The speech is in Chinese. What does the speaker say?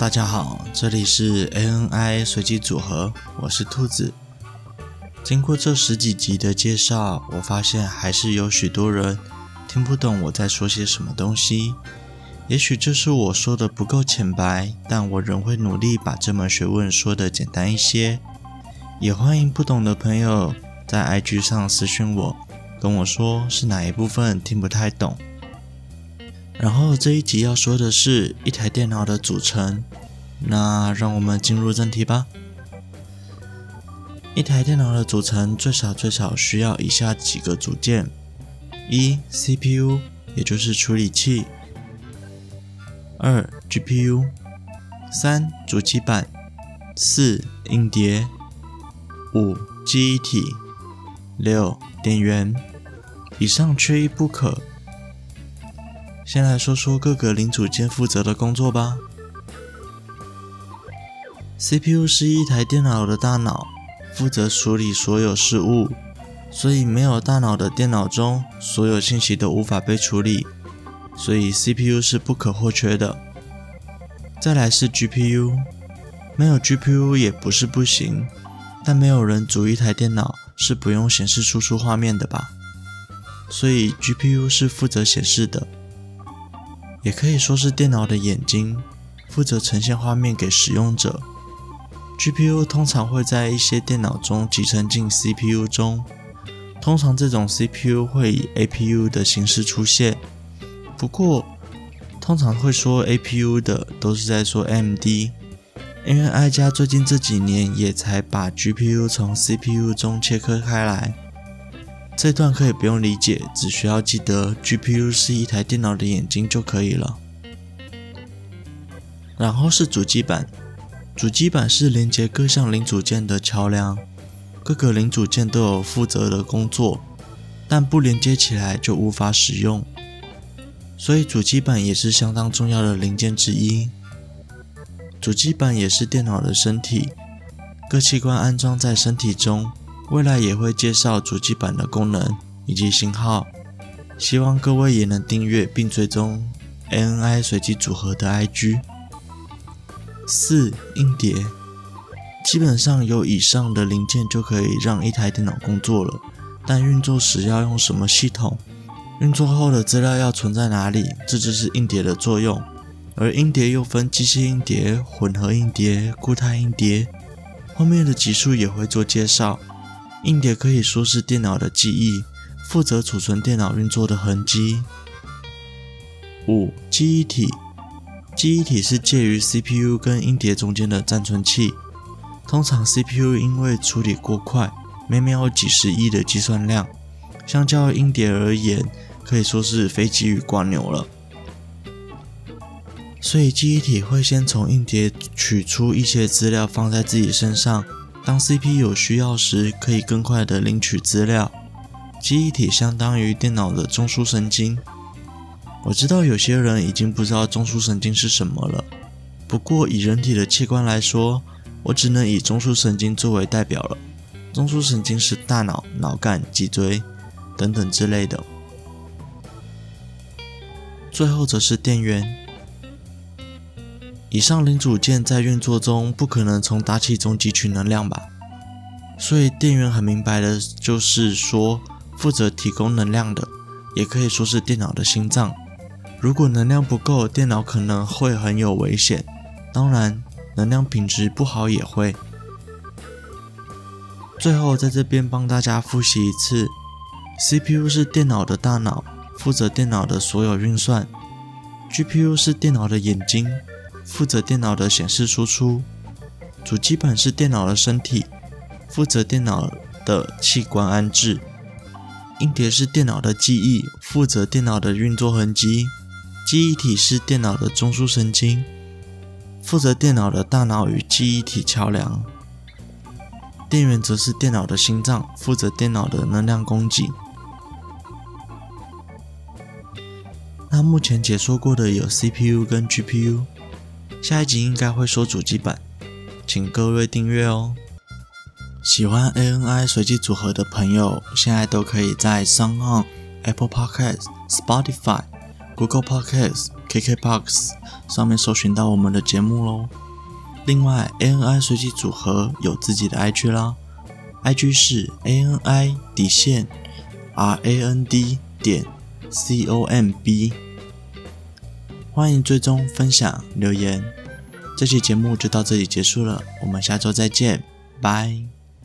大家好这里是 ANI 随机组合，我是兔子。经过这十几集的介绍，我发现还是有许多人听不懂我在说些什么东西。也许这是我说的不够浅白，但我仍会努力把这门学问说的简单一些。也欢迎不懂的朋友在 IG 上私讯我，跟我说是哪一部分听不太懂。然后这一集要说的是一台电脑的组成，那让我们进入正题吧。一台电脑的组成最少最少需要以下几个组件：一、CPU，也就是处理器；二、GPU；三、主机板；四、硬碟；五、记忆体；六、电源。以上缺一不可。先来说说各个零组件负责的工作吧。CPU 是一台电脑的大脑，负责处理所有事务，所以没有大脑的电脑中，所有信息都无法被处理，所以 CPU 是不可或缺的。再来是 GPU，没有 GPU 也不是不行，但没有人组一台电脑是不用显示输出画面的吧？所以 GPU 是负责显示的。也可以说是电脑的眼睛，负责呈现画面给使用者。GPU 通常会在一些电脑中集成进 CPU 中，通常这种 CPU 会以 APU 的形式出现。不过，通常会说 APU 的都是在说 MD，因为爱家最近这几年也才把 GPU 从 CPU 中切割开来。这段可以不用理解，只需要记得 GPU 是一台电脑的眼睛就可以了。然后是主机板，主机板是连接各项零组件的桥梁，各个零组件都有负责的工作，但不连接起来就无法使用，所以主机板也是相当重要的零件之一。主机板也是电脑的身体，各器官安装在身体中。未来也会介绍主机板的功能以及型号，希望各位也能订阅并追踪 ANI 随机组合的 IG。四、硬碟，基本上有以上的零件就可以让一台电脑工作了，但运作时要用什么系统？运作后的资料要存在哪里？这就是硬碟的作用。而硬碟又分机械硬碟、混合硬碟、固态硬碟，后面的集数也会做介绍。硬碟可以说是电脑的记忆，负责储存电脑运作的痕迹。五、记忆体，记忆体是介于 CPU 跟硬碟中间的暂存器。通常 CPU 因为处理过快，每秒几十亿的计算量，相较硬碟而言，可以说是飞机与蜗牛了。所以记忆体会先从硬碟取出一些资料，放在自己身上。当 CP 有需要时，可以更快地领取资料。记忆体相当于电脑的中枢神经。我知道有些人已经不知道中枢神经是什么了，不过以人体的器官来说，我只能以中枢神经作为代表了。中枢神经是大脑、脑干、脊椎等等之类的。最后则是电源。以上零组件在运作中不可能从大气中汲取能量吧？所以电源很明白的就是说，负责提供能量的，也可以说是电脑的心脏。如果能量不够，电脑可能会很有危险。当然，能量品质不好也会。最后在这边帮大家复习一次：CPU 是电脑的大脑，负责电脑的所有运算；GPU 是电脑的眼睛。负责电脑的显示输出，主机板是电脑的身体，负责电脑的器官安置；硬碟是电脑的记忆，负责电脑的运作痕迹；记忆体是电脑的中枢神经，负责电脑的大脑与记忆体桥梁；电源则是电脑的心脏，负责电脑的能量供给。那目前解说过的有 CPU 跟 GPU。下一集应该会说主机版，请各位订阅哦。喜欢 ANI 随机组合的朋友，现在都可以在 s o n o n、Apple Podcasts、Spotify、Google Podcasts、KKBox 上面搜寻到我们的节目喽。另外，ANI 随机组合有自己的 IG 啦，IG 是 ANI 底线 RAND 点 COMB，欢迎追踪、分享、留言。这期节目就到这里结束了，我们下周再见，拜。